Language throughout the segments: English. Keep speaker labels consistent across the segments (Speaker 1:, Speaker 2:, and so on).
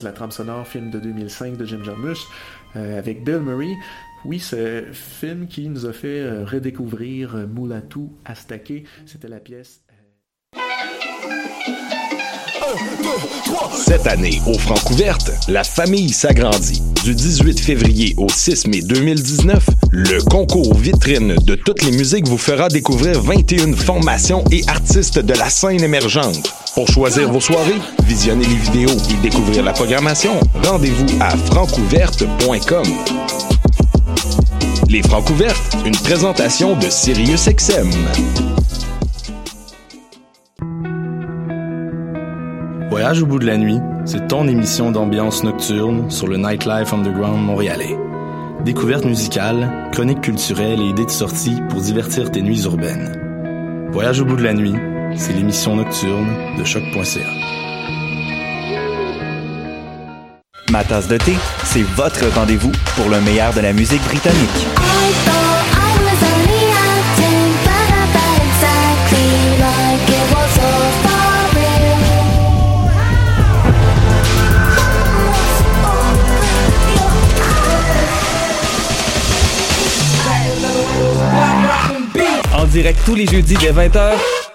Speaker 1: La trame sonore, film de 2005 de Jim Jarmusch, euh, avec Bill Murray. Oui, ce film qui nous a fait euh, redécouvrir euh, Moulatou Astake. C'était la pièce.
Speaker 2: Cette année, au Francouverte, la famille s'agrandit. Du 18 février au 6 mai 2019, le concours vitrine de toutes les musiques vous fera découvrir 21 formations et artistes de la scène émergente. Pour choisir vos soirées, visionner les vidéos et découvrir la programmation, rendez-vous à francouverte.com. Les Francouvertes, une présentation de SiriusXM.
Speaker 3: Voyage au bout de la nuit, c'est ton émission d'ambiance nocturne sur le Nightlife Underground montréalais. Découvertes musicales, chroniques culturelles et idées de sortie pour divertir tes nuits urbaines. Voyage au bout de la nuit, c'est l'émission nocturne de choc.ca.
Speaker 4: Ma tasse de thé, c'est votre rendez-vous pour le meilleur de la musique britannique.
Speaker 5: En direct tous les jeudis dès 20h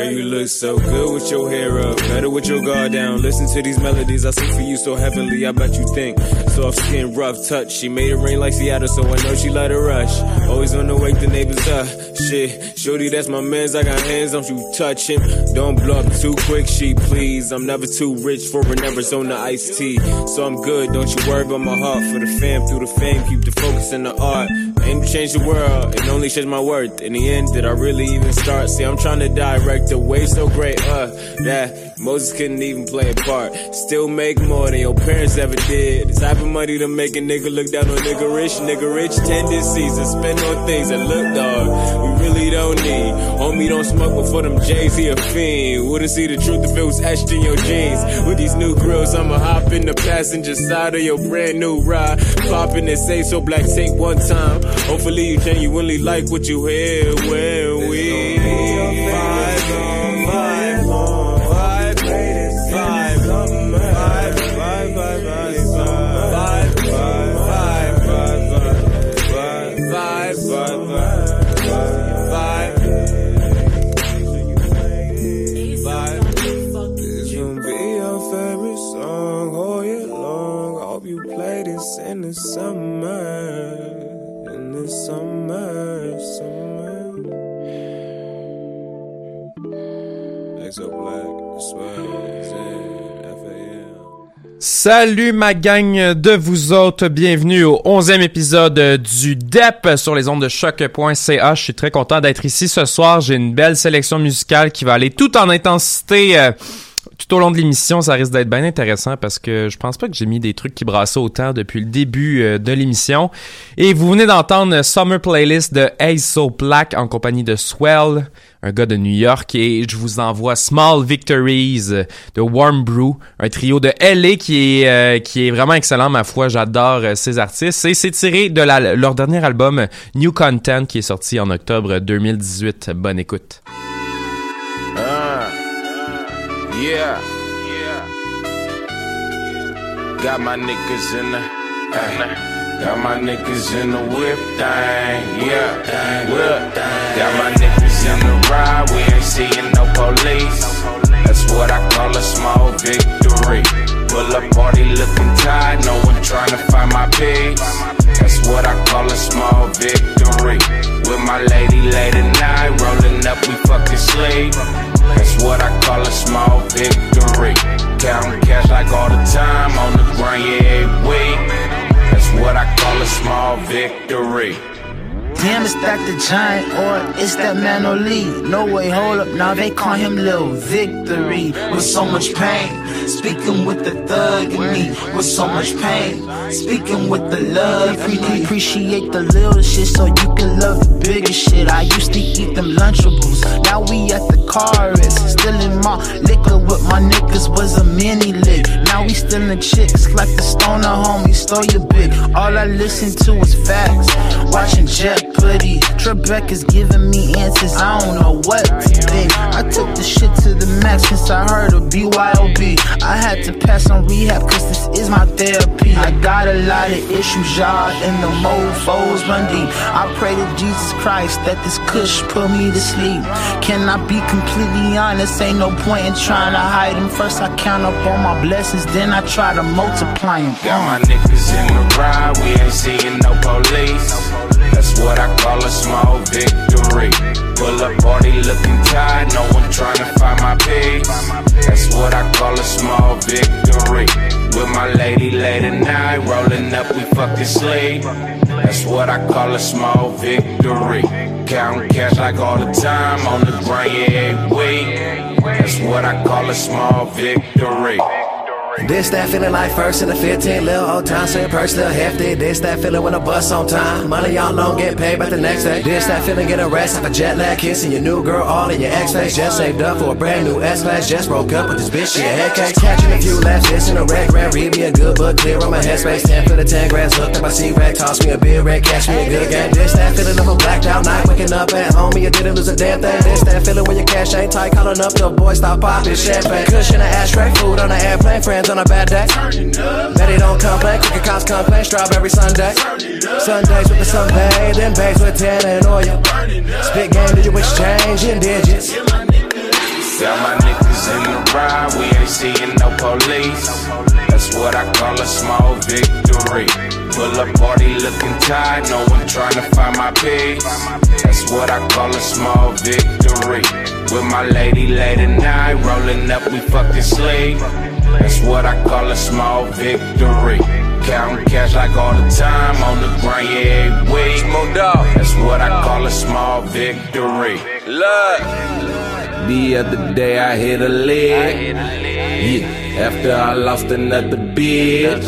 Speaker 6: Girl, you look so good with your hair up, better with your guard down. Listen to these melodies I sing for you so heavenly. I bet you think soft skin, rough touch. She made it rain like Seattle, so I know she let it rush. Always on the wake the neighbors up. Shit, shorty, that's my man's. I got hands, don't you touch him. Don't blow up too quick, she please. I'm never too rich for an Arizona iced tea, so I'm good. Don't you worry about my heart for the fam through the fame. Keep the focus in the art. Aim to change the world and only change my worth. In the end, did I really even start? See, I'm trying to direct a way so great, uh, that Moses couldn't even play a part. Still make more than your parents ever did. The type of money to make a nigga look down on nigga rich. Nigga rich tendencies to spend on things that look dog. We really don't need. Homie don't smoke before them J's, he a fiend. Wouldn't see the truth if it was etched in your jeans. With these new grills, I'ma hop in the passenger side of your brand new ride. Popping and say so black tape one time. Hopefully you genuinely like what you hear when we
Speaker 7: Salut ma gang de vous autres, bienvenue au 11e épisode du DEP sur les ondes de choc.ca. Je suis très content d'être ici ce soir. J'ai une belle sélection musicale qui va aller tout en intensité. Tout au long de l'émission, ça risque d'être bien intéressant parce que je pense pas que j'ai mis des trucs qui brassaient autant depuis le début euh, de l'émission. Et vous venez d'entendre Summer Playlist de Ace So Black en compagnie de Swell, un gars de New York, et je vous envoie Small Victories de Warm Brew, un trio de LA qui est, euh, qui est vraiment excellent, ma foi, j'adore euh, ces artistes. Et c'est tiré de leur dernier album New Content qui est sorti en octobre 2018. Bonne écoute.
Speaker 8: Yeah. Yeah. Got my niggas in the. Uh, got my niggas in the whip thing. Yeah. Whip. thing. Got my niggas in the ride. We ain't seeing no police. That's what I call a small victory. Pull up party looking tired. No one trying to find my peace. That's what I call a small victory. With my lady late at night, victory.
Speaker 9: Damn, is that the giant or is that Mano Lee? No way, hold up, now they call him Lil Victory with so much pain. Speaking with the thug in me with so much pain. Speaking with the love in me. Appreciate the little shit so you can love the bigger shit. I used to eat them Lunchables. Now we at the car still in my liquor with my niggas was a mini lick. Now we still in chicks like the stoner homie stole your bitch. All I listen to is facts. Watching Jeopardy. Trebek is giving me answers. I don't know what to think. I took the shit to the max since I heard of BYOB. I had to pass on rehab cause this is my therapy. I got a lot of issues, y'all, and the mofos run deep. I pray to Jesus Christ that this kush put me to sleep. Can I be completely honest? Ain't no point in trying to hide them. First I count up all my blessings, then I try to multiply them.
Speaker 8: Got my niggas in the ride, we ain't seeing no police. That's what I call a small victory. Pull up party looking tired, no one trying to find my peace. That's what I call a small victory. With my lady late at night, rolling up, we fucking sleep. That's what I call a small victory. Counting cash like all the time on the grind, yeah, week. That's what I call a small victory.
Speaker 10: This that feeling like first in the 15, little old time, same purse, little hefty. This that feeling when a bus on time. Money y'all don't get paid by the next day. This that feeling get a rest off a jet lag, kissing your new girl all in your ex face. Just saved up for a brand new S class, just broke up with this bitch, she a head case. Catching a few laughs, this in a red grand, read me a good book, clear on my headspace. 10 for the 10 grams, hooked up my C-Rack, toss me a beer red, catch me a good game. This that feeling of a blacked out night, waking up at home, you didn't lose a damn thing. This that feeling when your cash ain't tight, calling up the boy, stop popping champagne. Cushion, a ashtray, food on the airplane, friends on a bad day. Betty don't complain, cricket cops complain, strawberry Sunday. Sundays with the sunbathe, then bags with tan and oil. Spit game, do you exchange in digits?
Speaker 8: Got my in the ride, we ain't seeing no police. That's what I call a small victory. Pull up party looking tired, no one trying to find my peace. That's what I call a small victory. With my lady late at night, rolling up, we fucking sleep. That's what I call a small victory. Counting cash like all the time on the grind, yeah, every week. That's what I call a small victory. Look, the other day I hit a lick. Yeah, after I lost another bitch.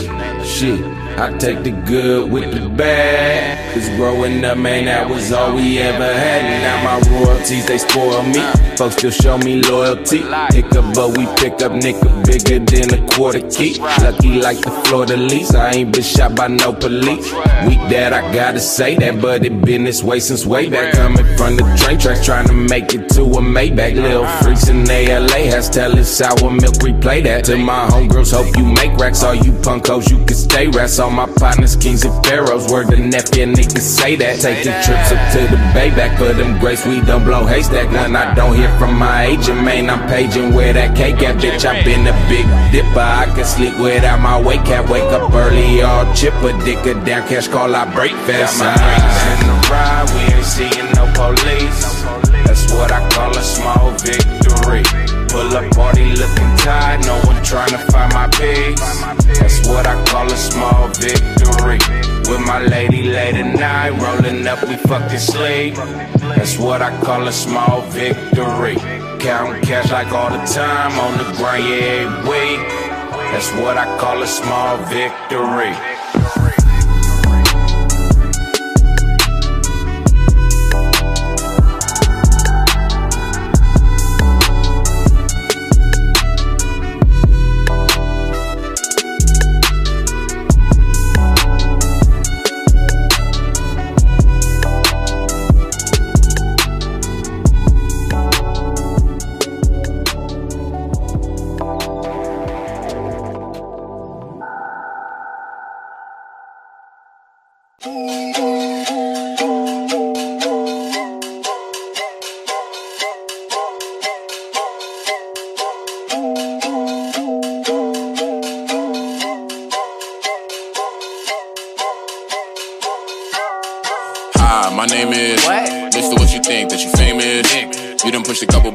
Speaker 8: Shit. I take the good with the bad. Cause growing up, man, that was all we ever had. And now my royalties, they spoil me. Folks still show me loyalty. Pick up, but we pick up nigga bigger than a quarter key. Lucky like the Florida lease. I ain't been shot by no police. Weak that I gotta say that, but it been this way since way back. Coming from the train tracks, trying to make it to a Maybach. Little freaks in ALA has telling sour milk, replay that. To my homegirls, hope you make racks. All you punkos, you can stay rats. All my partners, kings and pharaohs. Word the nephew, niggas say that. Taking trips up to the bay back for them grace. We don't blow haystack. None I don't hear from my agent, man. I'm paging where that cake at, bitch. I been a big dipper. I can sleep without my wake cap. Wake up early, all chipper. Dicker down, cash call, I break fast. Got my in the ride, we ain't seeing no police. Up, we fucked sleep. That's what I call a small victory. Counting cash like all the time on the grind, yeah, week. That's what I call a small victory.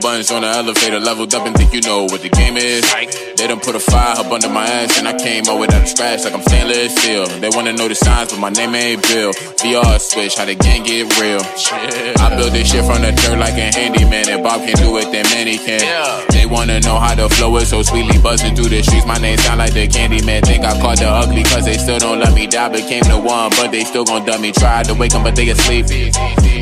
Speaker 11: Buttons on the elevator, leveled up and think you know what the game is. They done put a fire up under my ass and I came out without a scratch like I'm stainless steel. They wanna know the signs, but my name ain't Bill. VR switch, how the gang get real. I build this shit from the dirt like a handyman. and Bob can do it, then many can. They wanna know how the flow is so sweetly buzzing through the streets. My name sound like the candy man. Think I caught the ugly cause they still don't let me die. Became the one, but they still gon' dump me. Tried to wake 'em, but they asleep.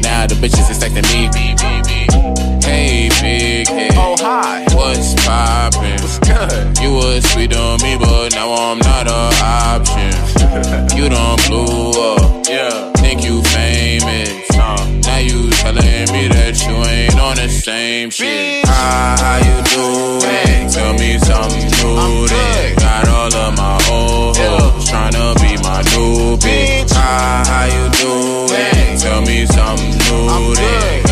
Speaker 11: Now the bitches expecting me. Hey, big head. Oh, hi. What's poppin'? What's good? You was sweet on me, but now I'm not a option. you done blew up. Yeah. Think you famous. Now you telling me that you ain't on the same shit. Hi, how you doing? Tell me something new then. Got all of my old hoes tryna be my new bitch. Hi, how you doing? Tell me something new then.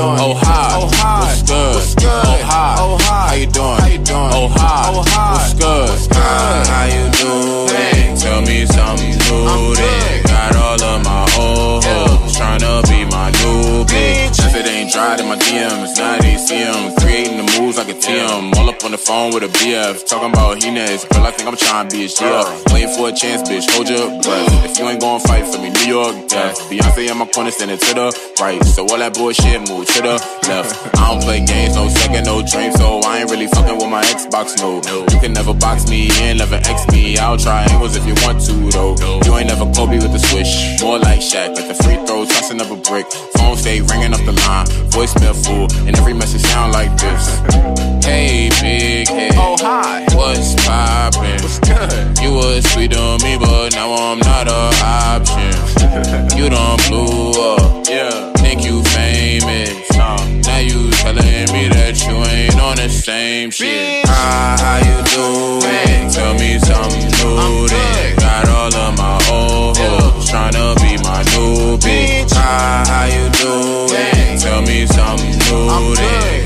Speaker 11: Doing? How you doing? Oh hi, oh hi, what's good? What's good? Oh hi, oh hi, how you doing? How you doing? Oh hi, oh hi, what's good? What's good? Hi, how you doing? Tell me something new then. Got all of my old hoes tryna be my new bitch. If it ain't dry in my DMs, now they see 'em. Creating the moves like a TM. All on the phone with a BF. Talking about he next. Girl, I think I'm trying to be his GF. Waiting for a chance, bitch. Hold your breath. If you ain't gonna fight for me, New York death. Beyonce in my corner, standing to the right. So all that bullshit, move to the left. I don't play games, no second, no dream. So I ain't really fucking with my Xbox, no. You can never box me in, never X me. I'll try angles if you want to, though. You ain't never Kobe with the swish. More like Shaq, like the free throw, tossing up a brick. Phone stay ringing up the line. Voicemail full, and every message sound like this. Hey, big head. Oh, hi. What's poppin'? What's good? You was sweet on me, but now I'm not a option. you done blew up. Yeah. Think you famous. Nah. Now you telling me that you ain't on the same shit. Hi, how you doing? Tell me something new then. Got all of my old hoes tryna be my new bitch. Hi, how you doing? Tell me something new then.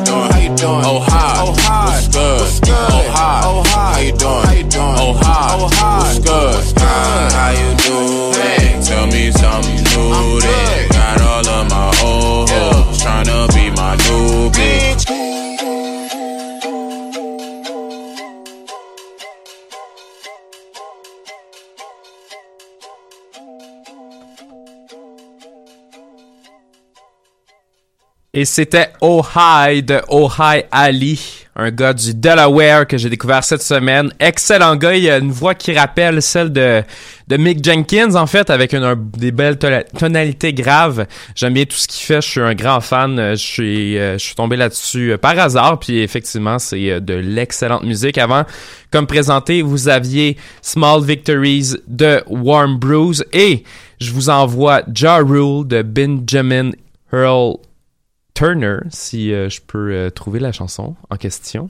Speaker 11: You doing? How you doing? Oh hi, oh hi, what's good? What's
Speaker 7: Et c'était Oh Hi de Oh Hi Ali, un gars du Delaware que j'ai découvert cette semaine. Excellent gars, il a une voix qui rappelle celle de, de Mick Jenkins en fait, avec une, un- des belles tona- tonalités graves. J'aime bien tout ce qu'il fait, je suis un grand fan. Euh, Je suis, euh, je suis tombé là-dessus euh, par hasard, puis effectivement c'est de l'excellente musique. Avant, comme présenté, vous aviez Small Victories de Warm Brews et je vous envoie Ja Rule de Benjamin Earl Turner, si euh, je peux euh, trouver la chanson en question.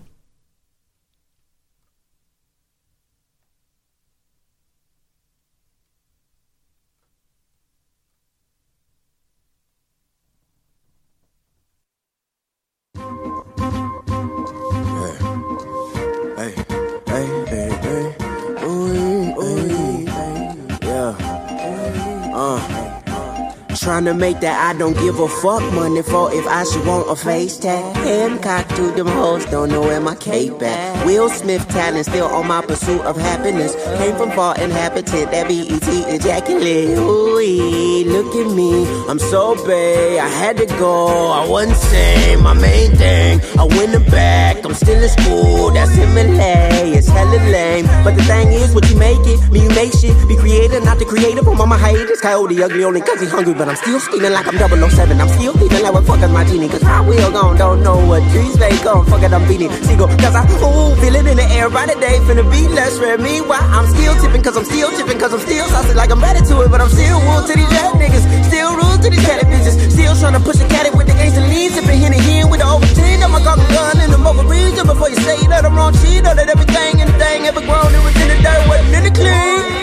Speaker 12: Trying to make that I don't give a fuck money for if I should want a face tag. Hancock to them hoes, don't know where my cape at. Will Smith talent still on my pursuit of happiness. Came from far inhabitant, that BET ejaculate. Ooh, look at me, I'm so bad. I had to go, I wasn't sane. My main thing, I went it back. I'm still in school, that's MLA. It's hella lame. But the thing is, what you make it, me, you make shit. Be creative, not the creative. Oh, I'm on my hiatus. Coyote ugly only cause he hungry, but I'm still scheming like I'm 007. I'm still feeling like what fuck is my genie. Cause my wheel gone, don't know what trees they gone. Fuck it, I'm beating. Seagull, cause I, ooh, feel it in the air right today. Finna be less rare. Meanwhile, I'm still tipping cause I'm still tipping cause I'm still saucy like I'm ready to it. But I'm still wool to these red niggas. Still rules to these catty bitches. Still trying to push a caddy with the gangsta lean. Sipping Henny here with the over 10. I'ma cock a gun in the mobile region before you say that I'm wrong. She know that everything and the thing ever grown. It was in the dirt, wasn't in the clean.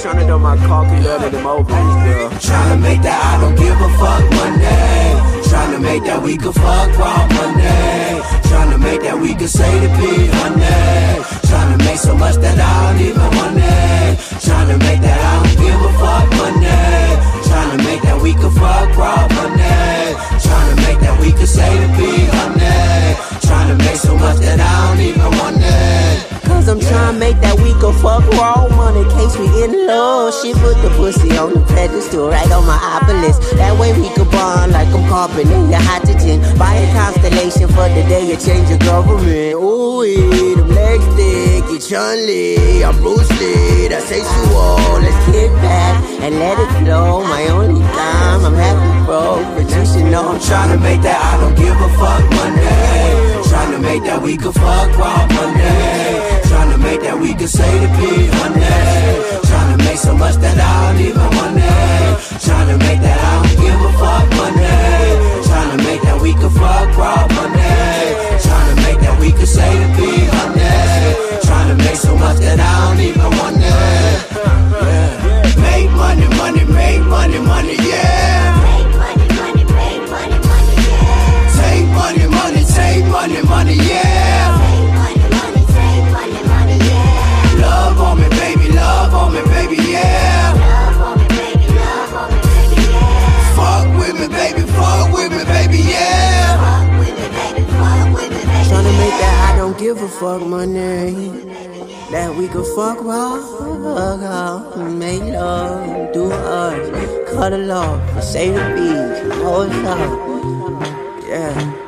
Speaker 12: Tryna do my cocky love in them ovaries, girl.
Speaker 10: Tryna make that I don't give a fuck Monday. Tryna make that we can fuck raw Monday. Tryna make that we can say the P honey. Tryna make so much that I don't even want it. Tryna make that I don't give a fuck Monday. Tryna make that we could fuck raw Monday. Tryna make that we can say the P honey. Tryna make so much that I don't even want it.
Speaker 12: Cause I'm trying to make that we go fuck raw money. Case we in love. She put the pussy on the pedestal right on my obelisk. That way we could bond like I'm carbon in your hydrogen. Buy a constellation for the day you change your government. Ooh, them legs thick, you Chun Li. I'm Bruce Lee, that's sexual. Let's kick back and let it flow. My only time, I'm happy, bro. But you should know I'm trying to make that I don't give a fuck Monday.
Speaker 10: Tryna make that we could fuck raw Monday. Tryna make that we could say the P honey. Tryna make so much that I don't even want it. Tryna make that I don't give a fuck Monday. Tryna make that we could fuck raw Monday. Tryna make that we could say the P honey. Tryna make so much that I don't even want it. Yeah. Make money, money, make money, money, yeah. Yeah. Love on me, baby, love on me, baby, yeah. Fuck with me, baby, fuck with me, baby, yeah.
Speaker 12: Make that I don't give a fuck money. That we could fuck raw, make love, do us, cut it off, say the beat, hold up, yeah.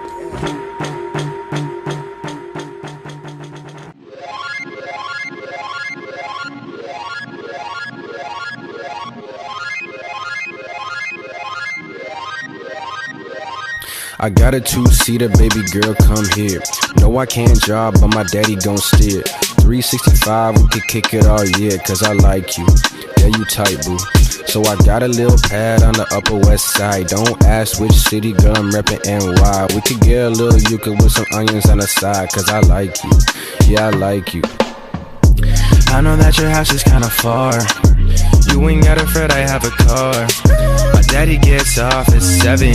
Speaker 13: I got a two-seater, baby girl, come here. No, I can't drive, but my daddy gon' steer. 365, we could kick it all year, cause I like you. Yeah, you tight, boo. So I got a little pad on the upper west side. Don't ask which city, girl, I'm reppin' NY. We could get a little yucca with some onions on the side, cause I like you. Yeah, I like you. I know that your house is kinda far. You ain't gotta fret, I have a car. My daddy gets off at seven.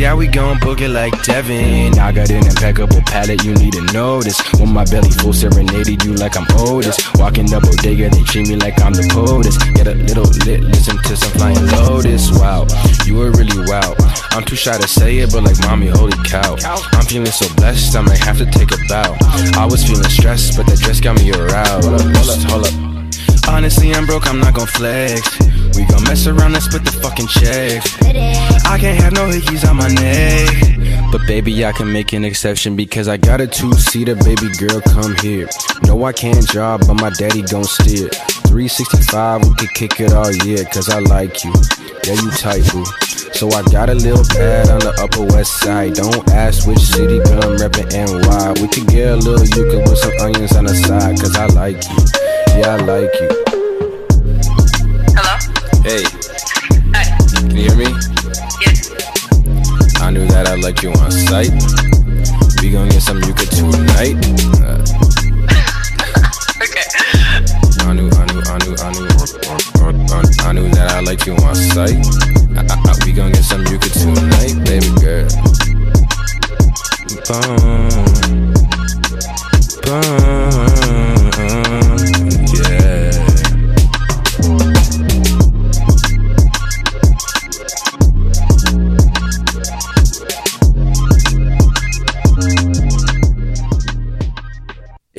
Speaker 13: Yeah, we gon' book it like Devin. I got an impeccable palate, you need to notice. When my belly full serenaded you like I'm Otis. Walking the bodega, they treat me like I'm the POTUS. Get a little lit, listen to some flying lotus. Wow, you were really wow. I'm too shy to say it, but like mommy, holy cow. I'm feeling so blessed, I might have to take a bow. I was feeling stressed, but that dress got me aroused. Up, hold up, hold up. Honestly, I'm broke, I'm not gon' flex. We gon' mess around and split the fucking check. I can't have no hickeys on my neck. But baby, I can make an exception because I got a two-seater, baby girl, come here. No, I can't drive, but my daddy gon' steer. 365, we could kick it all year, cause I like you. Yeah, you tight, boo. So I got a little pad on the upper west side. Don't ask which city, girl, I'm reppin' NY. We could get a little yucca with some onions on the side, cause I like you. Yeah, I like you.
Speaker 14: Hello?
Speaker 13: Hey. Hi. Can you hear me?
Speaker 14: Yes.
Speaker 13: I knew that I like you on sight. We gon' get some yucca tonight. Uh,
Speaker 14: okay.
Speaker 13: I knew, I knew, I knew, I knew, I, knew that I like you on sight. I, I, I, we gon' get some yucca tonight, baby girl. Boom, boom,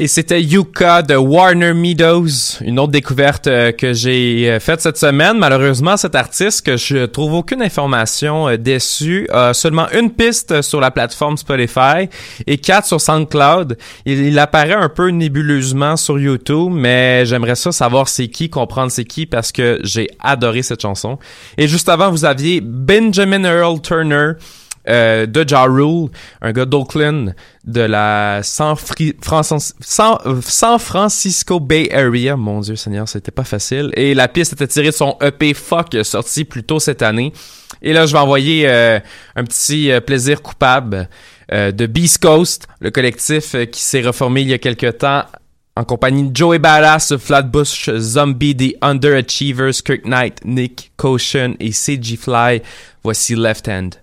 Speaker 15: Et c'était Yuka de Warner Meadows, une autre découverte euh, que j'ai euh, faite cette semaine. Malheureusement, cet artiste que je trouve aucune information euh, dessus a seulement une piste sur la plateforme Spotify et quatre sur SoundCloud. Il, il apparaît un peu nébuleusement sur YouTube, mais j'aimerais ça savoir c'est qui, comprendre c'est qui parce que j'ai adoré cette chanson. Et juste avant, vous aviez Benjamin Earl Turner euh, de Ja Rule, un gars d'Oakland, de la San, Francisco Bay Area. Mon Dieu Seigneur, c'était pas facile. Et la piste était tirée de son EP Fuck, sorti plus tôt cette année. Et là, je vais envoyer euh, un petit euh, plaisir coupable euh, de Beast Coast, le collectif euh, qui s'est reformé il y a quelques temps en compagnie de Joey Badass, Flatbush, Zombie, The Underachievers, Kirk Knight, Nick Caution et CG Fly. Voici Left Hand.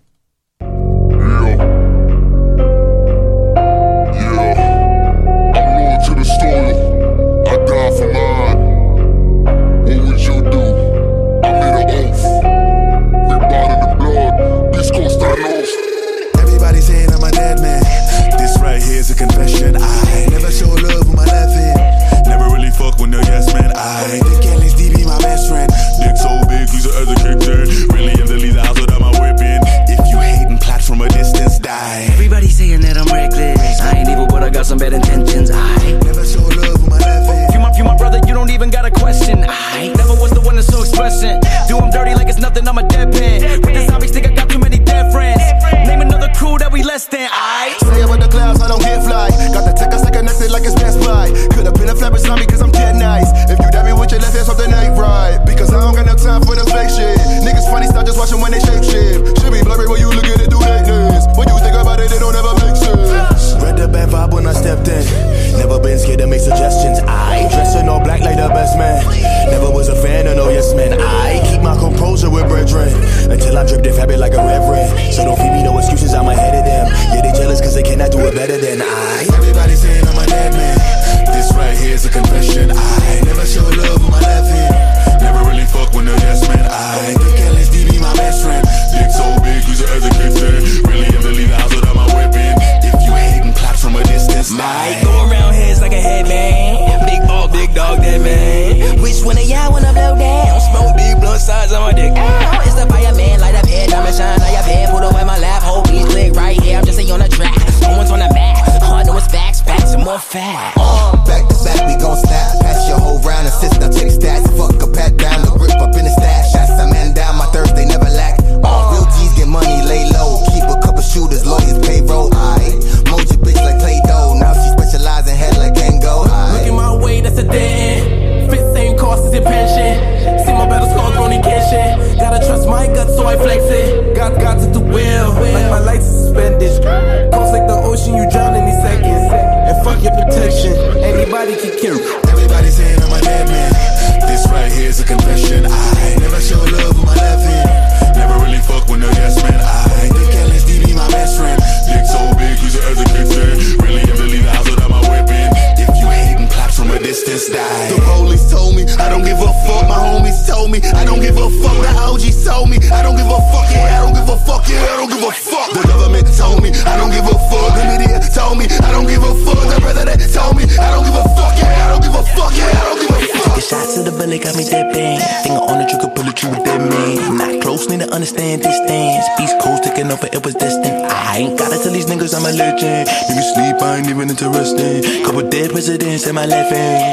Speaker 16: my living.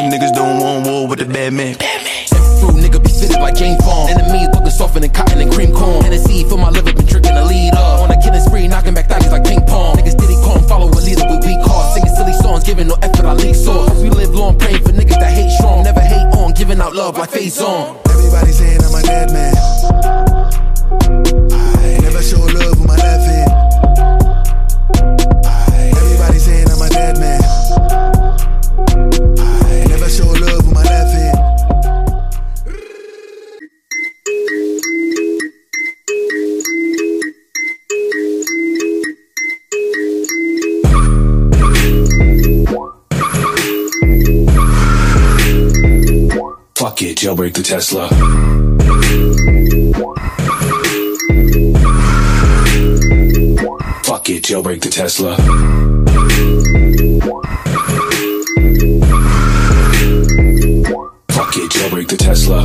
Speaker 16: Fuck it,
Speaker 17: jailbreak the Tesla. Fuck it, jailbreak the Tesla.
Speaker 18: Fuck it, jailbreak the Tesla.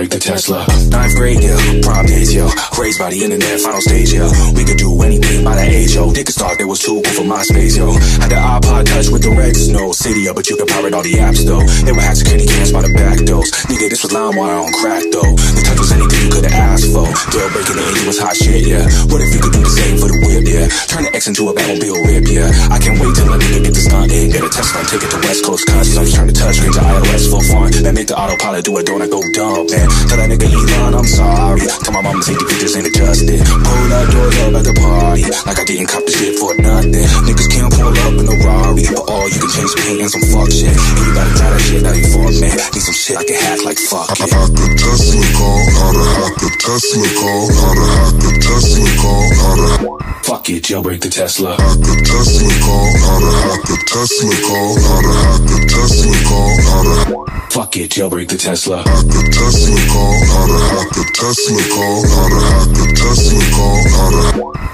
Speaker 17: Ninth grade, yeah, prom days, yo. Raised by the internet, final stage, yo. We could do anything by that age, yo. Niggas thought they was too cool for my space, yo. Had the iPod touch with the Rex, no Cydia, but you could pirate all the apps, though. They would have security cams by the back doors. Nigga, this was LimeWire on crack, though. The touch was anything you could've asked for. Jailbreaking the 80 was hot shit, yeah. What if you could do the same for the whip, yeah? Turn the X into a Batmobile whip, yeah. I can't wait till a nigga get the stunt in. Get a Tesla and take it to West Coast customs. Turn the touchscreen to iOS for fun. Then make the autopilot do don't I go dumb, man. Tell that nigga Elon, I'm sorry. Tell my mama safety features ain't adjusted. Pull up doors up at the party. Like I didn't cop the shit for nothing. Niggas can't pull up in a Rari. But all you can change paint and some fuck shit. And you gotta try that shit, that ain't for man. Need some shit I can hack like fuck it.
Speaker 19: Hack a Tesla call, how to hack a Tesla call, how to hack a Tesla call, how to
Speaker 18: Fuck it, jailbreak the Tesla.
Speaker 19: hack a Tesla call, how to hack a Tesla call, how to hack a Tesla call, how to
Speaker 18: Fuck it, jailbreak the Tesla.
Speaker 19: hack a Tesla call, how to hack a Tesla how to hack a Tesla how to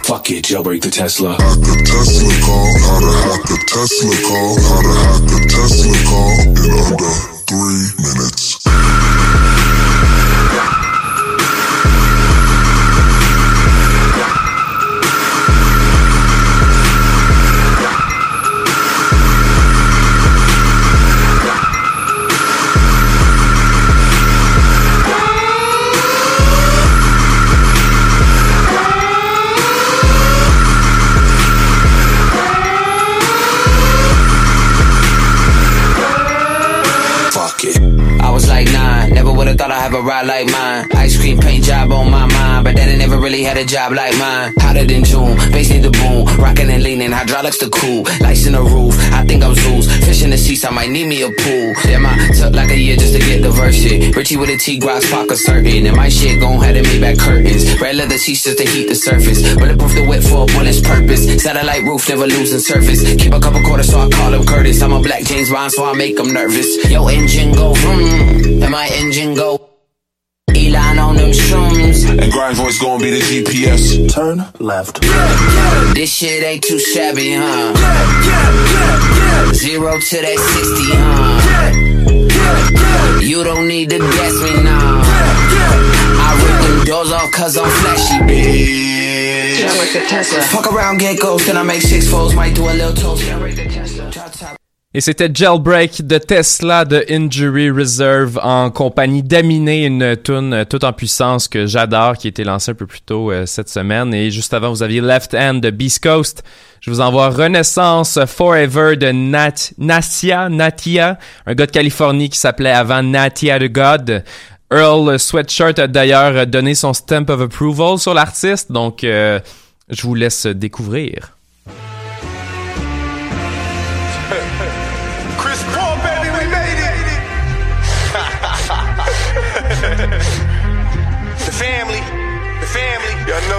Speaker 18: Fuck it, jailbreak the Tesla.
Speaker 19: hack a Tesla how to hack a Tesla how to hack a Tesla in under three minutes.
Speaker 8: A ride like mine. Ice cream paint job on my mind, but daddy never really had a job like mine. Hotter than June, bass need the boom, rocking and leaning, hydraulics the cool, lights in the roof. I think I'm Zeus, fish in the seats, I might need me a pool. Damn, I took like a year just to get the verse shit. Richie with a T Grox pocket certain, and my shit gon' have me back curtains. Red leather sheets just to heat the surface, bulletproof the whip for a bullet's purpose. Satellite roof never losing surface. Keep a couple quarters so I call him Curtis. I'm a black James Bond so I make him nervous. Yo engine go vroom, and my engine go. Elon on them shrooms.
Speaker 18: And grind voice gonna be the GPS.
Speaker 17: Turn left.
Speaker 8: This shit ain't too shabby, huh? Zero to that 60, huh? You don't need to guess me now. I rip them doors off cause I'm flashy, bitch. Generate the Tesla. Fuck around, get ghost, then I make six folds, might do a little toast.
Speaker 7: Et c'était Jailbreak de Tesla de Injury Reserve en compagnie d'Aminé, une tune toute en puissance que j'adore, qui a été lancée un peu plus tôt euh, cette semaine. Et juste avant, vous aviez Left Hand de Beast Coast. Je vous envoie Renaissance Forever de Nat Natia, Natia, un gars de Californie qui s'appelait avant Natia the God. Earl Sweatshirt a d'ailleurs donné son stamp of approval sur l'artiste, donc euh, je vous laisse découvrir.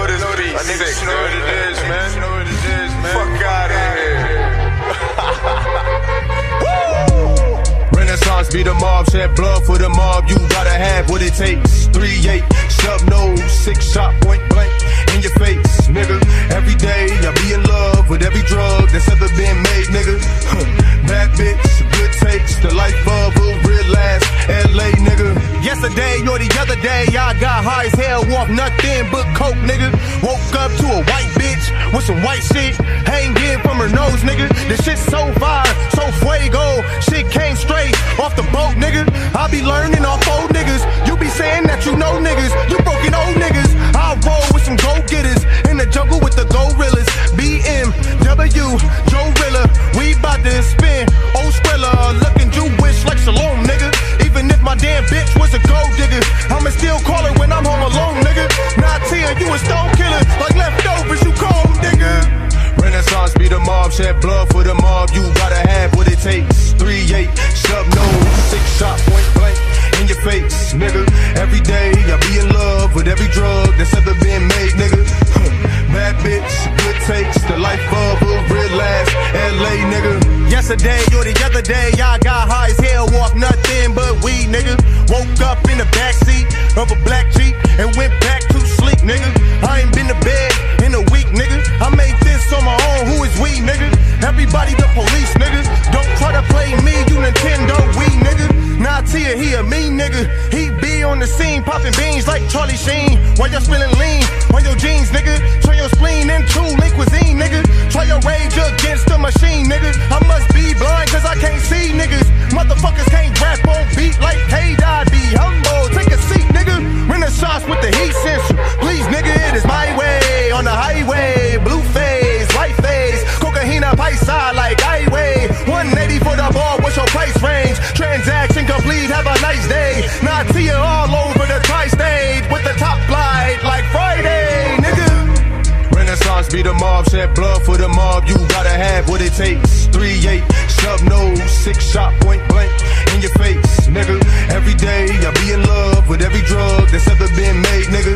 Speaker 20: This beat. Y'all niggas know what it is, man. Know what it is, man. Fuck out of here. Renaissance be the mob, shed blood for the mob. You gotta have what it takes. Three eight, shove nose, six shot, point blank in your face, nigga. Every day I be in love with every drug that's ever been made, nigga. Bad bitch, good takes, the life of a real ass LA nigga. Yesterday or the other day, I got high as hell off nothing but coke, nigga. Woke up to a white bitch with some white shit hanging from her nose, nigga. This shit so fire, so fuego. Shit came straight off the boat, nigga. I be learning off old niggas. You be saying that you know niggas, you broken old niggas. I roll with some go getters in the jungle with the gorillas. BMW, Joe Rilla, we bout to spin. Old Skrilla, uh, looking Jewish like Shalom, nigga. Even if my damn bitch was a gold digger, I'ma still call her when I'm home alone, nigga. Not you a stone killer, like leftovers, you cold, nigga. Renaissance be the mob, shed blood for the mob. You gotta have what it takes. Three eight, sub nose, six shot point blank in your face, nigga. Every day I be in love with every drug that's ever been made, nigga bad bitch, good takes, the life of a real ass LA nigga. Yesterday or the other day, I got high as hell, walk nothing but weed, nigga. Woke up in the backseat of a black Jeep and went back to sleep, nigga. I ain't been to bed nigga. I made this on my own, who is we, nigga? Everybody the police, nigga. Don't try to play me, you Nintendo, we, nigga. Nah, Tia, he a mean nigga. He be on the scene, popping beans like Charlie Sheen. While you're spilling lean on your jeans, nigga. Turn your spleen into lean cuisine, nigga. Try your rage against the machine, nigga. I must be blind, cause I can't see niggas. Mob, shed blood for the mob. You gotta have what it takes. 3-8, snub nose, six shot point blank in your face, nigga. Every day I be in love with every drug that's ever been made, nigga.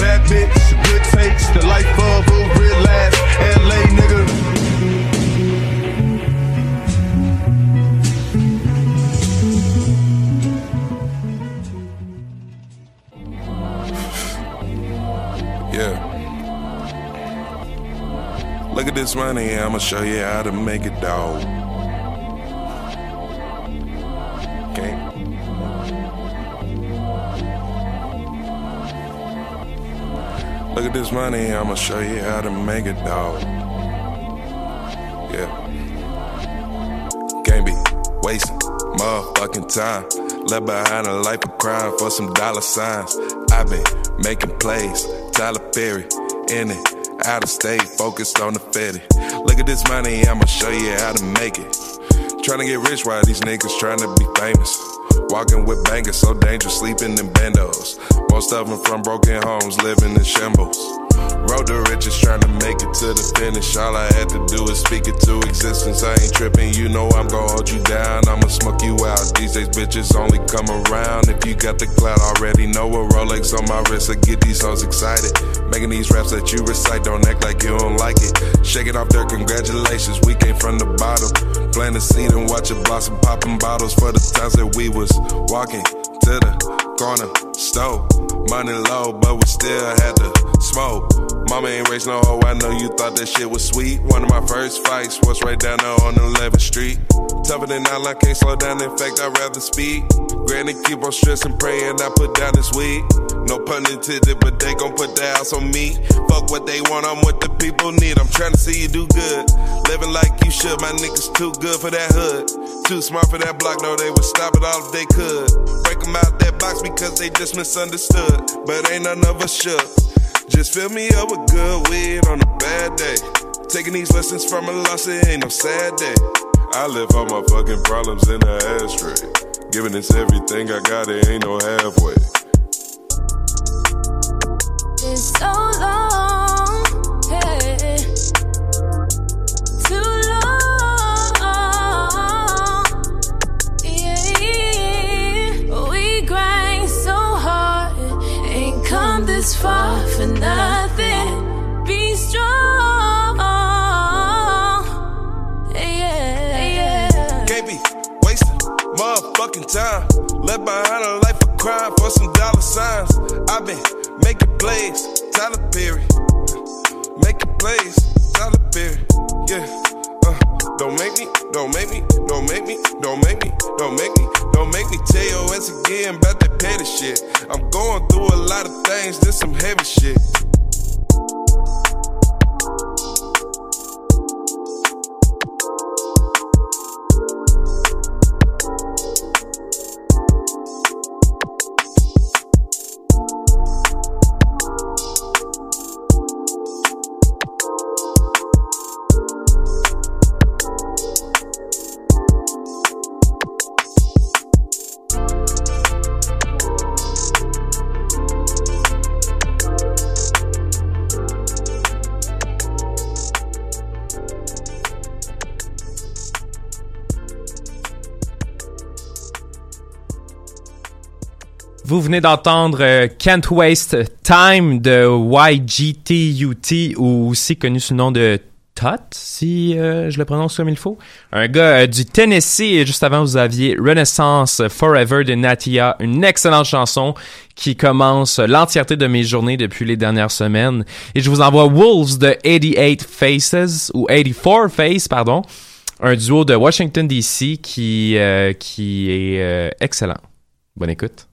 Speaker 20: Bad bitch, good takes, the life of a real ass
Speaker 21: this money, I'ma show you how to make it, dog. Okay. Look at this money, I'ma show you how to make it, dog. Yeah. Can't be wasting motherfucking time. Left behind a life of crime for some dollar signs. I've been making plays, Tyler Perry, in it, out of state, focused on the Fetty. Look at this money, I'ma show you how to make it. Trying to get rich while these niggas trying to be famous. Walking with bangers, so dangerous, sleeping in bandos. Most of them from broken homes, living in shambles. Road to riches, trying to make it to the finish. All I had to do is speak it to existence. I ain't tripping, you know I'm gon' hold you down. I'ma smoke you out. These days, bitches only come around if you got the clout already. Know a Rolex on my wrist, I get these hoes excited. Making these raps that you recite, don't act like you don't like it. Shake it off there, congratulations, we came from the bottom. Plant a seed and watch it blossom, popping bottles for the times that we was walking to the corner store. Money low, but we still had to smoke. Mama ain't raised no hoe, I know you thought that shit was sweet. One of my first fights was right down there on 11th Street. Tougher than all, I can't slow down, in fact, I'd rather speed. Granny keep on stressing, praying, I put down this weed. No pun intended, but they gon' put the house on me. Fuck what they want, I'm what the people need. I'm trying to see you do good. Living like you should, my niggas too good for that hood. Too smart for that block, no, they would stop it all if they could. Break them out that box because they just misunderstood. But ain't none of us shook. Just fill me up with good weed on a bad day. Taking these lessons from a loss, it ain't no sad day. I live all my fucking problems in the ashtray. Giving this everything I got, it ain't no halfway.
Speaker 22: It's so long, this far for nothing. Be strong, yeah, yeah.
Speaker 21: Can't be wasting motherfucking time. Left behind a life of crime for some dollar signs. I've been making plays, Tyler Perry. Making plays, Tyler Perry. Yeah. Don't make me, don't make me, don't make me, don't make me, don't make me, don't make me tell your ass again about that petty shit. I'm going through a lot of things, this some heavy shit.
Speaker 7: Vous venez d'entendre euh, Can't Waste Time de YGTUT ou aussi connu sous le nom de Tot, si euh, je le prononce comme il faut. Un gars euh, du Tennessee et juste avant vous aviez Renaissance Forever de Natia, une excellente chanson qui commence l'entièreté de mes journées depuis les dernières semaines. Et je vous envoie Wolves de 88 Faces ou 84 Faces, pardon, un duo de Washington DC qui qui est excellent. Bonne écoute.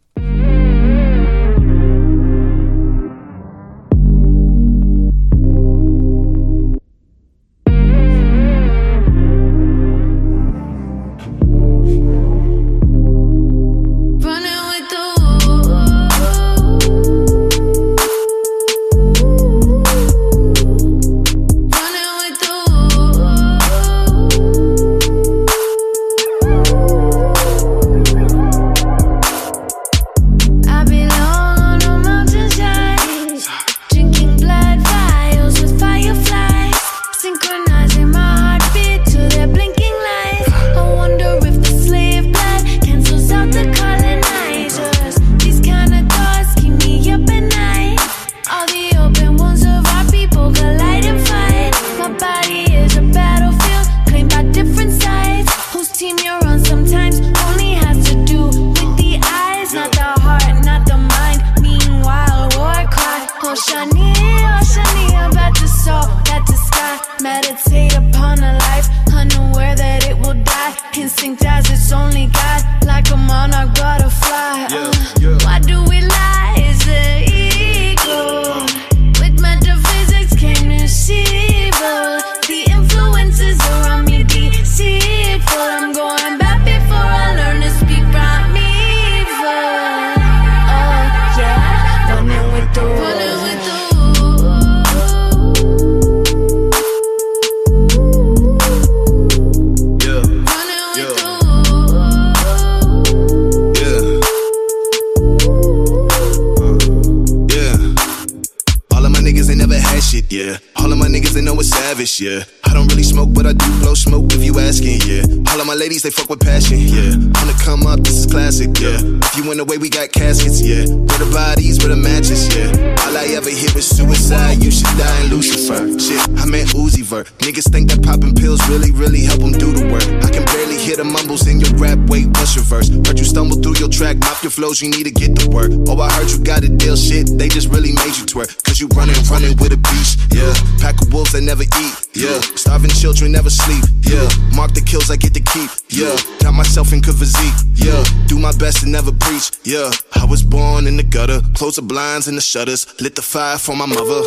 Speaker 23: Track, mop your flows, you need to get to work. Oh, I heard you got a deal, shit. They just really made you twerk. Cause you running, running with a beast, yeah. Pack of wolves that never eat, yeah. Starving children never sleep, yeah. Mark the kills I get to keep, yeah. Got myself in good physique, yeah. Do my best and never preach, yeah. I was born in the gutter, close the blinds and the shutters, lit the fire for my mother.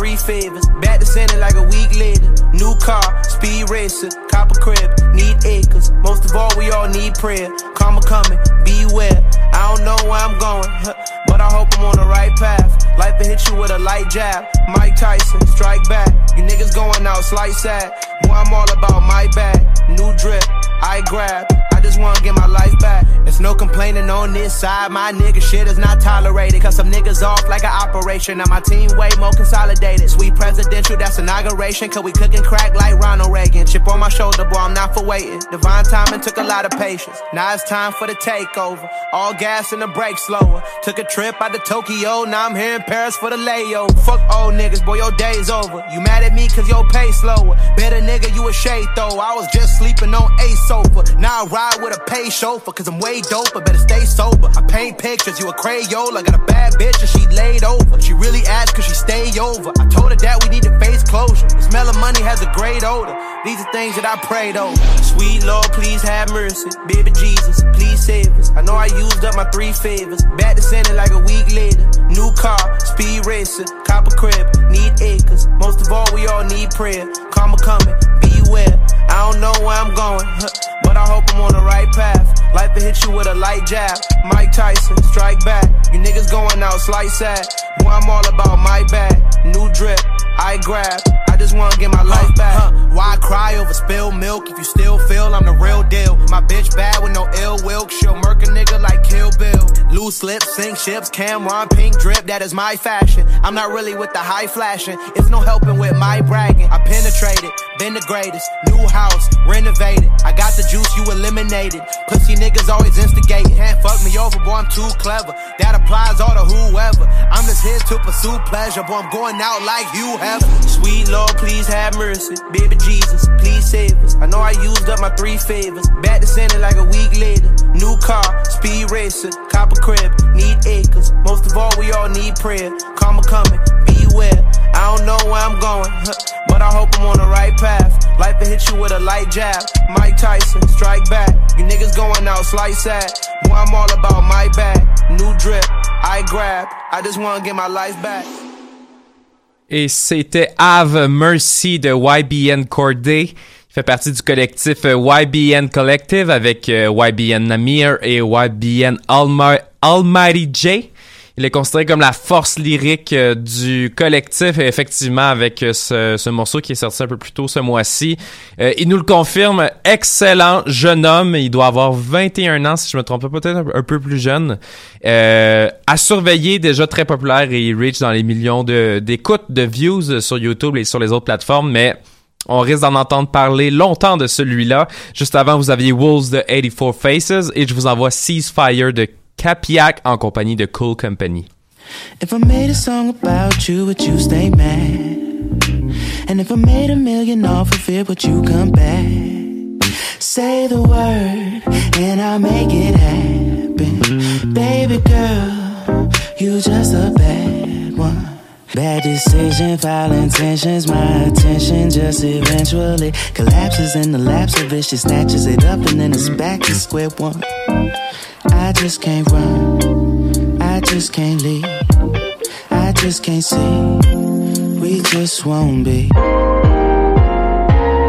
Speaker 24: Three favors. Back to center like a week later. New car, speed racer, copper crib, need acres. Most of all, we all need prayer. Karma coming, beware. I don't know where I'm going, but I hope I'm on the right path. Life will hit you with a light jab. Mike Tyson, strike back. You niggas going out slight sad. Boy, I'm all about my bag. New drip, I grab. Just wanna get my life back. There's no complaining on this side. My nigga shit is not tolerated. Cause some niggas off like an operation. Now my team way more consolidated. Sweet presidential, that's inauguration. Cause we cooking crack like Ronald Reagan. Chip on my shoulder, boy, I'm not for waiting. Divine timing took a lot of patience. Now it's time for the takeover. All gas and the brake slower. Took a trip out to Tokyo. Now I'm here in Paris for the layover. Fuck old niggas, boy, your day's over. You mad at me cause your pay slower. Better nigga, you a shade though. I was just sleeping on a sofa. Now I ride with a pay chauffeur cause I'm way doper. Better stay sober. I paint pictures, you a Crayola. Got a bad bitch and she laid over. She really asked cause she stay over. I told her that we need to face closure. The smell of money has a great odor. These are things that I prayed over. Sweet Lord, please have mercy. Baby Jesus, please save us. I know I used up my three favors. Back to center like a week later. New car, speed racer, copper crib, need acres. Most of all, we all need prayer. Karma coming, beware. I don't know where I'm going, but I hope I'm on the right path. Life will hit you with a light jab. Mike Tyson, strike back. You niggas going out slight sad. Boy, I'm all about my bag. New drip, I grab. I just wanna get my life back. Why cry over spilled milk if you still feel I'm the real deal? My bitch bad with no ill will. She'll murk a nigga like Kill Bill. Loose lips, sink ships, Cam'ron, pink drip, that is my fashion. I'm not really with the high flashing. It's no helping with my bragging. I penetrated, been the greatest. New house, renovated. I got the juice, you eliminated. Pussy niggas always instigating. Can't fuck me over, boy, I'm too clever. That applies all to whoever. I'm just here to pursue pleasure, boy, I'm going out like you have. Sweet Lord, please have mercy. Baby Jesus, please save us. I know I used up my three favors. Back to center like a week later. New car, speed racer, copper crib, need acres. Most of all, we all need prayer. Karma coming, beware. I don't know where I'm going, but I hope I'm on the right path. Life will hit you with a light jab. Mike Tyson, strike back. You niggas going out slight sad. Boy, I'm all about my bag. New drip, I grab. I just wanna get my life back.
Speaker 7: Et c'était Have Mercy de YBN Corday. Il fait partie du collectif euh, YBN Collective avec euh, YBN Namir et YBN Almighty J. Il est considéré comme la force lyrique euh, du collectif et effectivement avec euh, ce, ce morceau qui est sorti un peu plus tôt ce mois-ci. euh, il nous le confirme, excellent jeune homme, il doit avoir 21 ans si je me trompe pas, peut-être un, peu plus jeune. Euh, à surveiller, déjà très populaire et il reach dans les millions de- d'écoutes, de, views sur YouTube et sur les autres plateformes, mais on risque d'en entendre parler longtemps de celui-là. Juste avant, vous aviez Wolves de 84 Faces et je vous envoie Ceasefire de Capyac en compagnie de Cool Company.
Speaker 25: If I made a song about you, would you stay mad? And if I made a million off of it, would you come back? Say the word, and I'll make it happen. Baby girl, you just a bad one. Bad decision, foul intentions, my attention just eventually collapses in the lapse of it. She snatches it up and then it's back to square one. I just can't run, I just can't leave, I just can't see. We just won't be.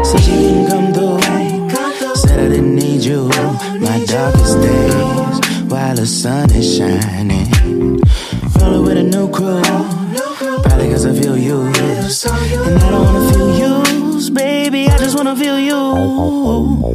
Speaker 25: Said you didn't come through. Said I didn't need you. My darkest days while the sun is shining. Rolling with a new crew. Probably cause I feel used. And I don't wanna feel used, baby. I just wanna feel you.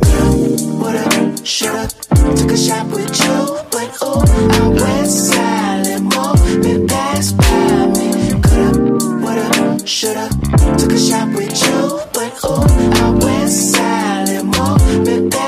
Speaker 25: Shut up. Took a shot with you, but oh, I went silent. More been passed by me. Up? Shut up. Took a shot with you, but oh, I went silent. More been passed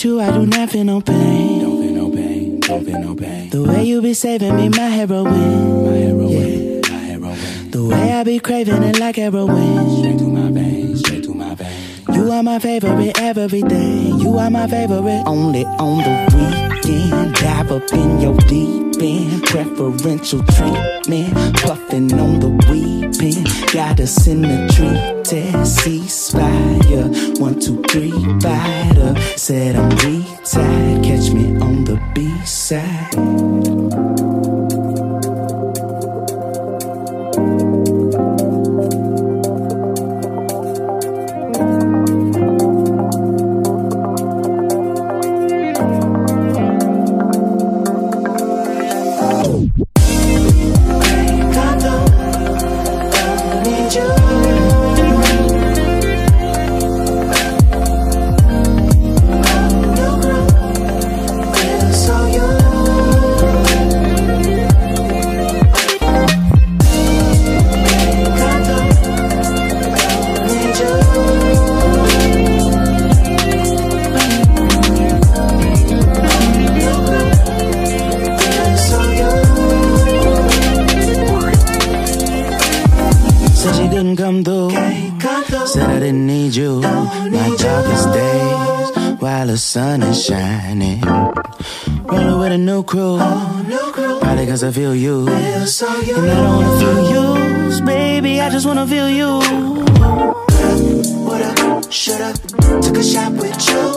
Speaker 25: with you, I do not feel no pain. Don't feel no pain. Don't feel no pain. The way you be saving me, my heroin. My heroin. My heroin. The way I be craving it like heroin. Straight to my veins. Straight to my veins. You are my favorite every day. You are my favorite. Only on the weekend. Dive up in your deep end. Preferential treatment. Puffing on the weed pen. Got us in the tree test. Ceasefire. One, two, three, fighter. Said I'm retired. Catch me on the B side. I feel you. And I don't wanna feel used, baby. I just wanna feel you. What up? Shut up. Took a shot with you,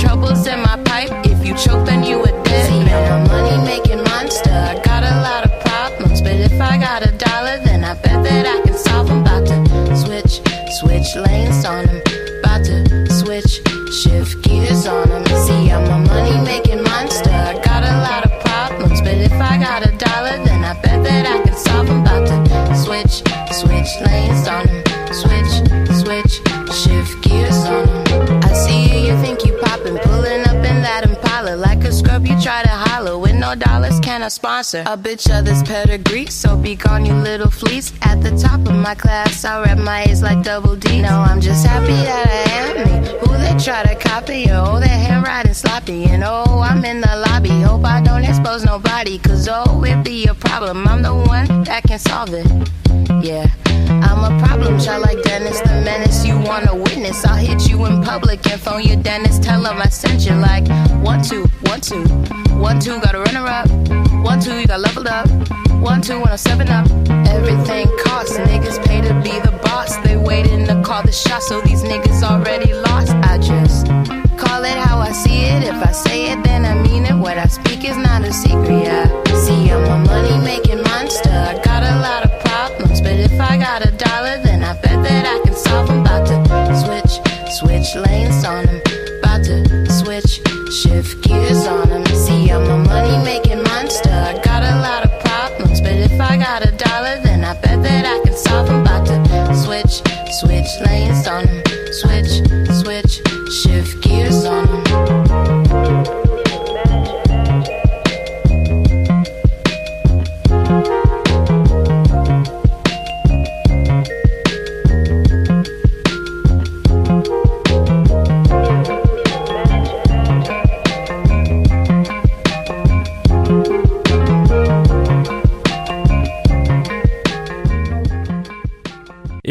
Speaker 22: Troubles in my pipe. If you choke, then you a dead sponsor a bitch of this pedigree? So be gone, you little fleas. At the top of my class, I rap my A's like double D. No, I'm just happy that I am me. Who they try to copy? Oh, their handwriting sloppy. And oh, I'm in the lobby. Hope I don't expose nobody. Cause oh, it be a problem. I'm the one that can solve it. Yeah. I'm a problem child like Dennis the Menace. You wanna witness? I'll hit you in public and phone your dentist. Tell him I sent you like one two, one two, one two. One, two, got a runner up. One, two, you got leveled up. One, two, when oh, I'm seven up. Everything costs. Niggas pay to be the boss. They waiting to call the shot, so these niggas already lost. I just call it how I see it. If I say it, then I mean it. What I speak is not a secret. Yeah. See, I'm a money making monster. I got a lot of problems, but if I got a dollar, then I bet that I can solve them. About to switch, switch lanes on them. About to switch, shift gears on them. See, I'm a money making monster. I got a lot of problems, but if I got a dollar, then I bet that I can solve them. About to switch, switch lanes on them. Switch, switch, shift gears on them.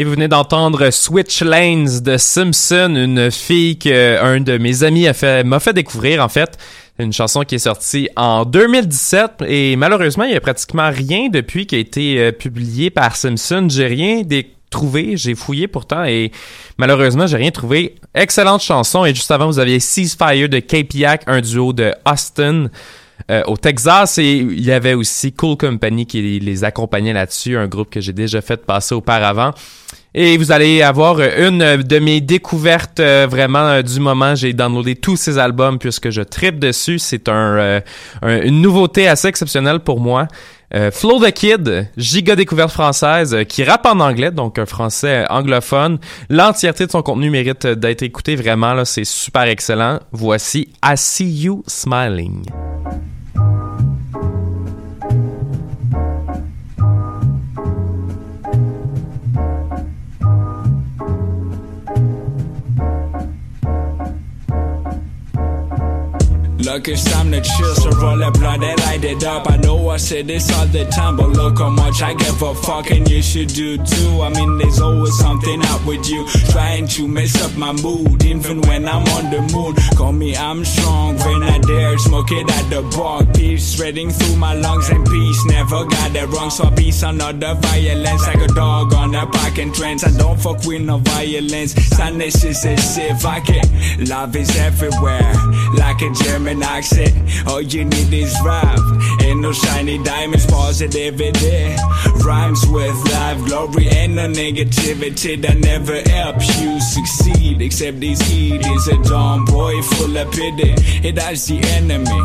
Speaker 7: Et vous venez d'entendre Switch Lanes de Simpson, une fille que un de mes amis a fait, m'a fait découvrir en fait. Une chanson qui est sortie en 2017 et malheureusement il y a pratiquement rien depuis qui a été euh, publié par Simpson. J'ai rien trouvé, j'ai fouillé pourtant et malheureusement j'ai rien trouvé. Excellente chanson et juste avant vous aviez Ceasefire de Cape un duo de Austin. Euh, au Texas et il y avait aussi Cool Company qui les accompagnait là-dessus, un groupe que j'ai déjà fait passer auparavant. Et vous allez avoir une de mes découvertes euh, vraiment euh, du moment. J'ai downloadé tous ces albums puisque je tripe dessus. C'est un, euh, un- une nouveauté assez exceptionnelle pour moi. Euh, Flo the Kid, giga découverte française, qui rappe en anglais, donc un français anglophone. L'entièreté de son contenu mérite d'être écouté vraiment, c'est super excellent. Voici I See You Smiling.
Speaker 26: Look, it's time to chill, so roll that blunt and light it up. I know I say this all the time, but look how much I give a fuck, and you should do too. I mean, there's always something up with you, trying to mess up my mood, even when I'm on the moon. Call me, I'm strong when I dare smoke it at the bar. Peace spreading through my lungs, and peace never got it wrong. So peace on other violence, like a dog on a parking trance. I don't fuck with no violence. Sadness is a sieve, I can. Love is everywhere, a German accent. All you need is rap. Ain't no shiny diamonds, positivity. Rhymes with life. Glory and the negativity that never helps you succeed. Except these is a dumb boy full of pity. It is the enemy.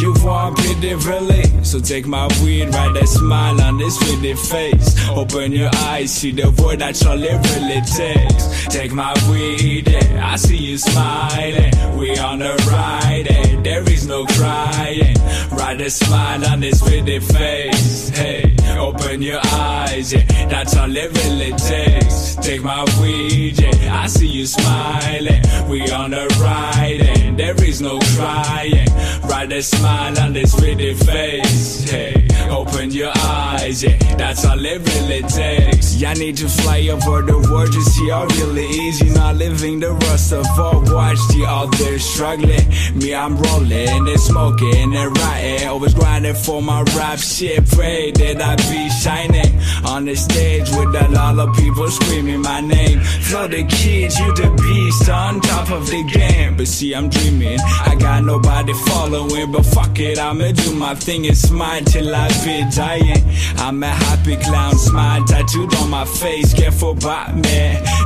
Speaker 26: You want pity, really? So take my weed, write that smile on this pretty face. Open your eyes, see the word that's all it really takes. Take my weed, yeah, I see you smiling. We on the ride, eh? there is no crying. Write a smile on this pretty face. Hey, open your eyes, yeah, that's all it really takes. Take my weed, yeah, I see you smiling. We on the ride, and there is no crying. Write a smile on this pretty face. Hey, open your eyes, yeah, that's all it really takes. Y'all need to fly over the world to see how really easy. Not living the rust of all. Watch the others struggling. Me, I'm rolling and smoking and writing. Always grinding for my rap shit. Pray that I be shining on the stage with a lot of people screaming my name. Flow the kids, you the beast on top of the game. But see, I'm dreaming. I got nobody following, but fuck it, I'ma do my thing and smile till I be dying. I'm a happy clown, smile tattooed on my face. Careful me.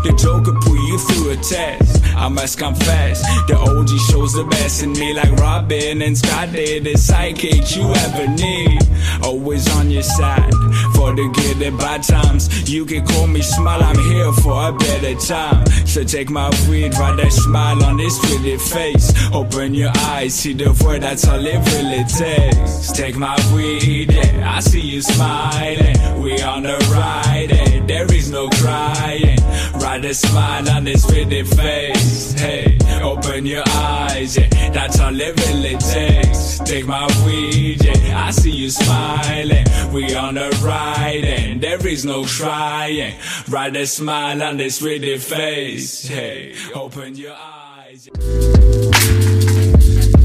Speaker 26: The Joker put you through a test. I must confess, the OG shows the best me, like Robin and Scott did. The psychic you ever need. Always on your side for the good and bad times. You can call me smile, I'm here for a better time. So take my weed, write that smile on this pretty face. Open your eyes, see the word, that's all it really takes. Take my weed, yeah, I see you smiling. We on the ride, eh, there is no crying. Write a smile on this pretty face. Hey, open your eyes, yeah, that's all it really takes. Take my weed, yeah, I see you smiling. We on the ride, and there is no trying. Write a smile on this pretty face. Hey, open your eyes.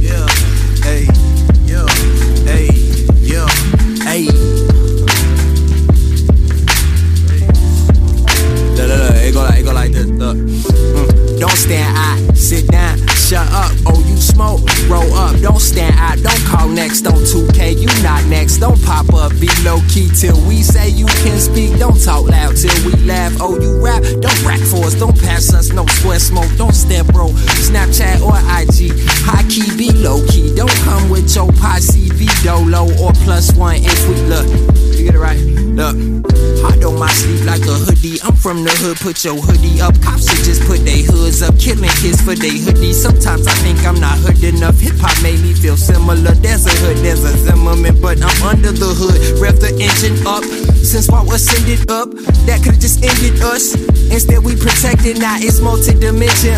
Speaker 23: Yeah, hey, yo, hey, yo, hey. Like, this, look. Mm. Don't stand out, sit down, shut up. Oh, you smoke, roll up. Don't stand out, don't call next. Don't 2K, you not next. Don't pop up, be low key till we say you can speak. Don't talk loud till we laugh. Oh, you rap, don't rap for us. Don't pass us no sweat smoke. Don't step bro, Snapchat or IG. High key, be low key. Don't come with your posse, be dolo or plus one if we look. You get it right? Look, hide on my sleeve like a hoodie. I'm from the hood, put your hoodie up. Cops should just put their hoods up, killing kids for their hoodies. Sometimes I think I'm not hood enough. Hip hop made me feel similar. There's a hood, there's a Zimmerman, but I'm under the hood. Rev the engine up. Since what was ended up, that could've just ended us. Instead, we protected, now it's multi-dimension.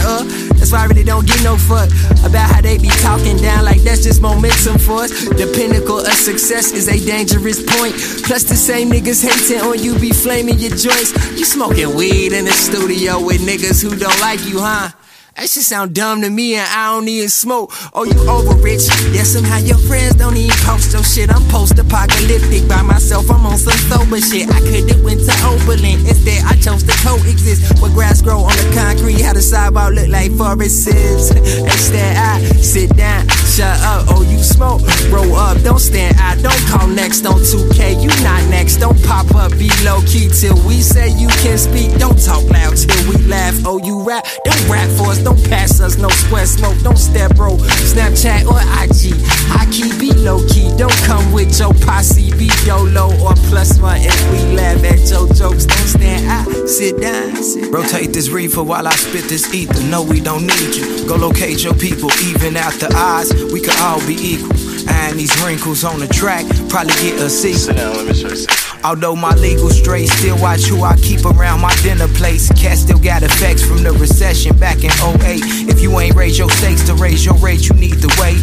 Speaker 23: That's why I really don't give no fuck about how they be talking down like that's just momentum for us. The pinnacle of success is a dangerous point. Plus, the same niggas hating on you be flaming your joints. You smoking weed in the studio with niggas who don't like you, huh? That shit sound dumb to me and I don't even smoke. Oh, you over rich? Yeah, somehow your friends don't even post your shit. I'm post-apocalyptic by myself. I'm on some sober shit. I could've went to Oberlin. Instead, I chose to coexist. Where grass grow on the concrete, how the sidewalk look like forests. Instead, I sit down, shut up. Oh, you smoke? Roll up, don't stand out. Don't call next on 2K. You not next. Don't pop up, be low key till we say you can speak. Don't talk loud till we laugh. Oh, you rap? Don't rap for us. Don't pass us no sweat smoke. Don't step bro. Snapchat or IG. I key, be low key. Don't come with your posse. Be YOLO or plus one if we laugh at your jokes. Don't stand out. Sit down. Sit
Speaker 27: Rotate this reefer while I spit this ether. No, we don't need you. Go locate your people. Even after odds, we could all be equal. And these wrinkles on the track probably get a sequel. Sit down, let me show you. Although my legal straight, still watch who I keep around my dinner place. Cat still got effects from the recession back in 08. If you ain't raise your stakes to raise your rate, you need to wait.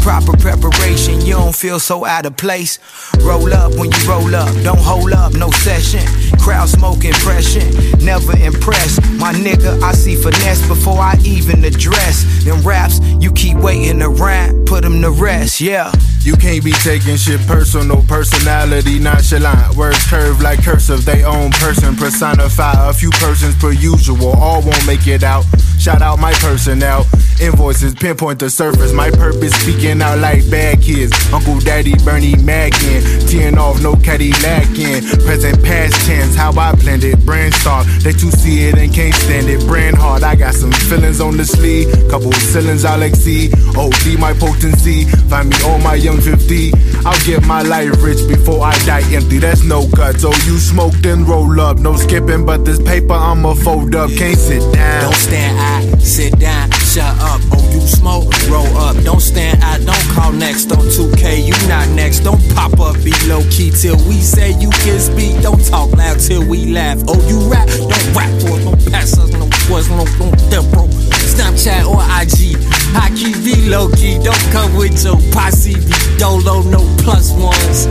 Speaker 27: Proper preparation, you don't feel so out of place. Roll up when you roll up, don't hold up, no session. Crowd smoke impression, never impressed. My nigga, I see finesse before I even address. Them raps, you keep waiting to around, put them to rest, yeah.
Speaker 28: You can't be taking shit personal, personality nonchalant. Words curve like cursive, they own person personify. A few persons per usual, all won't make it out. Shout out my personnel. Invoices pinpoint the surface. My purpose speaking out like bad kids. Uncle Daddy Bernie Maggin. Teeing off no Cadillac in.
Speaker 20: present, past tense. How I blend it, brand start. They too see it and can't stand it. Brand hard, I got some feelings on the sleeve. Couple ceilings I'll exceed. OD my potency. Find me on my young 50. I'll get my life rich before I die empty. That's no guts. Oh, you smoke then roll up. No skipping, but this paper I'ma fold up. Can't sit down.
Speaker 23: Don't stand out, sit down, shut up. Oh, you smoke, roll up. Don't stand out, don't call next on 2K. You not next. Don't pop up, be low key till we say you can speak. Don't talk loud till we laugh. Oh, you rap, don't rap for us. Don't pass us no voice, no, no, no, bro. Snapchat or IG. High key, be low key. Don't come with your posse. Be dolo, no plus ones.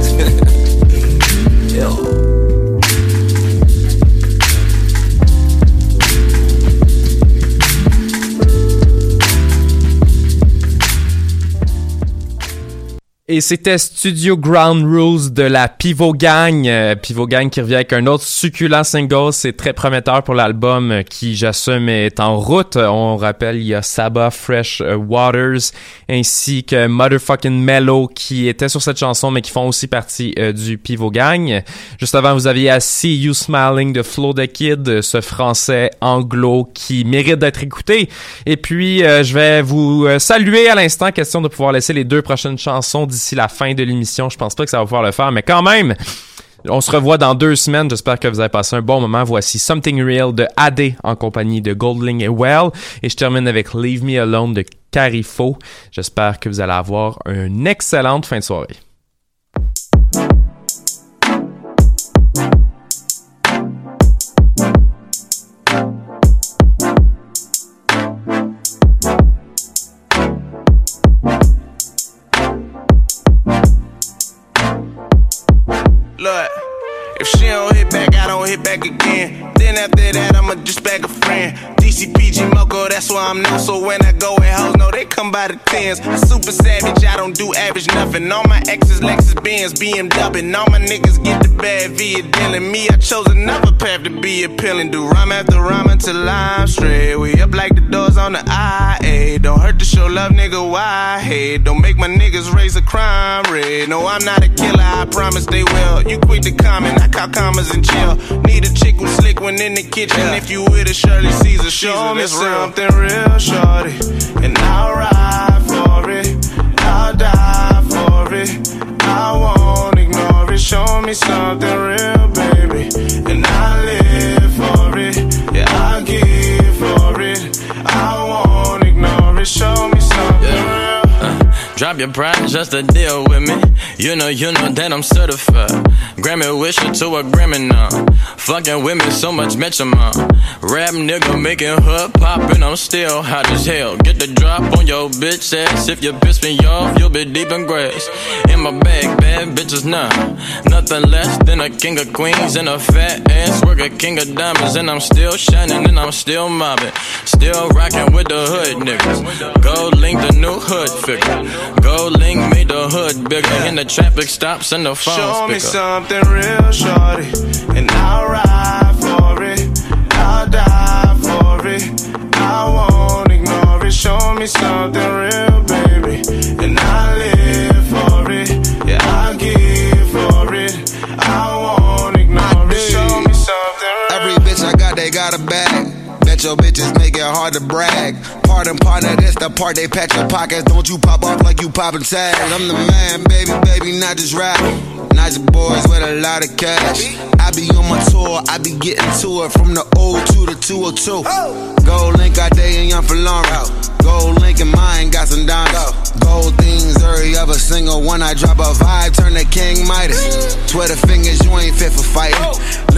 Speaker 23: Yo.
Speaker 7: Et c'était Studio Ground Rules de la Pivot Gang. Euh, Pivot Gang qui revient avec un autre succulent single. C'est très prometteur pour l'album euh, qui, j'assume, est en route. On rappelle, il y a Saba Fresh euh, Waters ainsi que Motherfucking Mellow qui étaient sur cette chanson mais qui font aussi partie euh, du Pivot Gang. Juste avant, vous aviez à See You Smiling de Flo the Kid, ce français anglo qui mérite d'être écouté. Et puis, je vais vous saluer à l'instant, question de pouvoir laisser les deux prochaines chansons d'ici la fin de l'émission. Je pense pas que ça va pouvoir le faire, mais quand même, on se revoit dans deux semaines. J'espère que vous avez passé un bon moment. Voici Something Real de AD en compagnie de Goldling et Well. Et je termine avec Leave Me Alone de Carifo. J'espère que vous allez avoir une excellente fin de soirée.
Speaker 24: If she don't hit back, I don't hit back again. Then after that, I'ma just back a friend. DCPG Moco, that's why I'm known. So when I go at hoes, no, they come by the tens. I'm super savage, I don't do average nothing. All my exes, Lexus Benz, BMW. And all my niggas get the bad via dealing. Me, I chose another path to be appealing. Do rhyme after rhyme until I'm straight. We up like the doors on the IA. Don't hurt to show love, nigga. Why? Hey, don't make my niggas raise a crime rate. No, I'm not a killer, I promise they will. You quick to comment, I call commas and chill. Need a chick who's slick when in the kitchen. If you with a Shirley Caesar, show me something real, shorty. And I'll ride for it. I'll die for it. I won't ignore it. Show me something real, baby. And I live
Speaker 11: Drop your pride just to deal with me. You know, you know that I'm certified. Grammy wisher to a Grammy now. Fucking with me so much Metronome. Rap nigga making hood pop and I'm still hot as hell. Get the drop on your bitch ass. If you piss me off, you'll be deep in grass. In my bag, bad bitches nah. Nothing less than a king of queens and a fat ass. Work a king of diamonds and I'm still shining and I'm still mobbing. Still rocking with the hood niggas. GoldLink the new hood figure. GoldLink made the hood bigger. And the traffic stops and the phone
Speaker 24: Show me
Speaker 11: speaker.
Speaker 24: something real, shorty. And I'll ride for it. I'll die for it. I won't ignore it. Show me something real, baby. And I live for it. Yeah, I'll give for it. I won't ignore it. Show me something real.
Speaker 29: Every bitch I got, they got a bag. Bet your bitches make it hard to brag. Pardon, partner, that's the part they pat your pockets. Don't you pop off like you poppin' tags. I'm the man, baby, baby, not just rap. Nice boys with a lot of cash. I be on my tour, I be getting to it from the old to the 202. GoldLink out day and young for Laurel. GoldLink in mine, got some dimes. Gold things, every other single one I drop a vibe, turn the king Midas. Twitter fingers, you ain't fit for fighting.